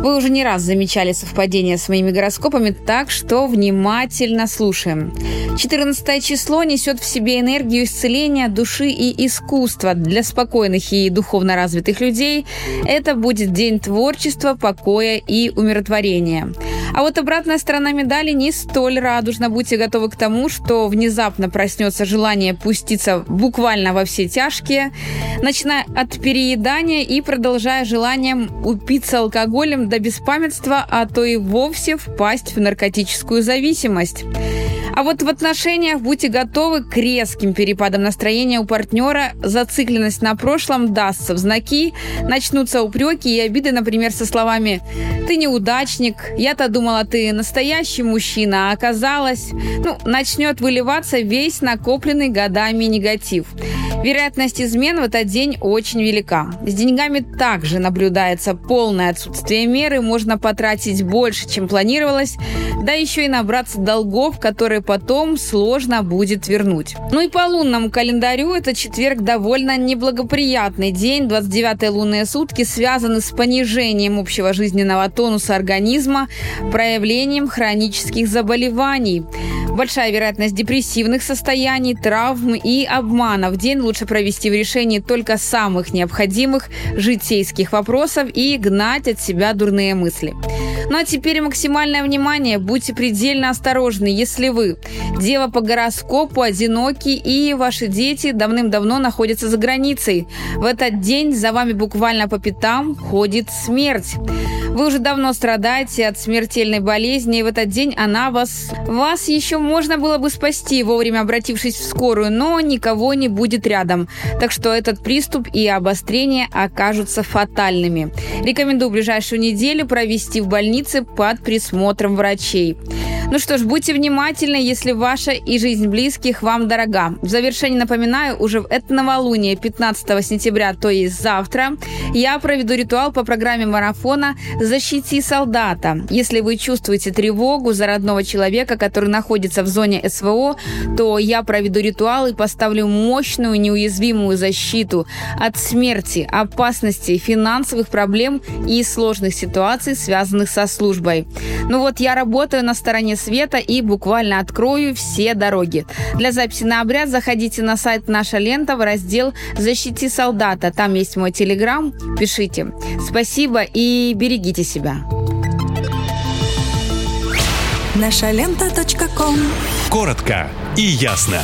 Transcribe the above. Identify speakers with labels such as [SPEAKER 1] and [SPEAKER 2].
[SPEAKER 1] Вы уже не раз замечали совпадения с моими гороскопами, так что внимательно слушаем. 14 число несет в себе энергию исцеления души и искусства. Для спокойных и духовно развитых людей это будет день творчества, покоя и умиротворения. А вот обратная сторона медали не столь радужна. Будьте готовы к тому, что внезапно проснется желание пуститься буквально во все тяжкие, начиная от переедания и продолжая желанием упиться алкоголем до беспамятства, а то и вовсе впасть в наркотическую зависимость. А вот в отношениях будьте готовы к резким перепадам настроения у партнера. Зацикленность на прошлом дастся в знаки, начнутся упреки и обиды, например, со словами «ты неудачник», «я-то думала, ты настоящий мужчина», а оказалось, ну, начнет выливаться весь накопленный годами негатив. Вероятность измен в этот день очень велика. С деньгами также наблюдается полное отсутствие меры, можно потратить больше, чем планировалось, да еще и набраться долгов, которые потом сложно будет вернуть. Ну и по лунному календарю это четверг довольно неблагоприятный день. 29 лунные сутки связаны с понижением общего жизненного тонуса организма, проявлением хронических заболеваний. Большая вероятность депрессивных состояний, травм и обманов. День лучше провести в решении только самых необходимых житейских вопросов и гнать от себя дурные мысли. Ну а теперь максимальное внимание. Будьте предельно осторожны, если вы дева по гороскопу, одиноки и ваши дети давным-давно находятся за границей. В этот день за вами буквально по пятам ходит смерть. Вы уже давно страдаете от смертельной болезни, и в этот день она вас... Вас еще можно было бы спасти, вовремя обратившись в скорую, но никого не будет рядом. Так что этот приступ и обострение окажутся фатальными. Рекомендую ближайшую неделю провести в больнице под присмотром врачей. Ну что ж, будьте внимательны, если ваша и жизнь близких вам дорога. В завершение напоминаю, уже это новолуние 15 сентября, то есть завтра, я проведу ритуал по программе марафона «Защити солдата». Если вы чувствуете тревогу за родного человека, который находится в зоне СВО, то я проведу ритуал и поставлю мощную неуязвимую защиту от смерти, опасности, финансовых проблем и сложных ситуаций, связанных со службой. Ну вот я работаю на стороне света и буквально открою все дороги. Для записи на обряд заходите на сайт «Наша лента» в раздел «Защити солдата». Там есть мой телеграм. Пишите. Спасибо и берегите себя.
[SPEAKER 2] Наша лента.
[SPEAKER 3] Коротко и ясно.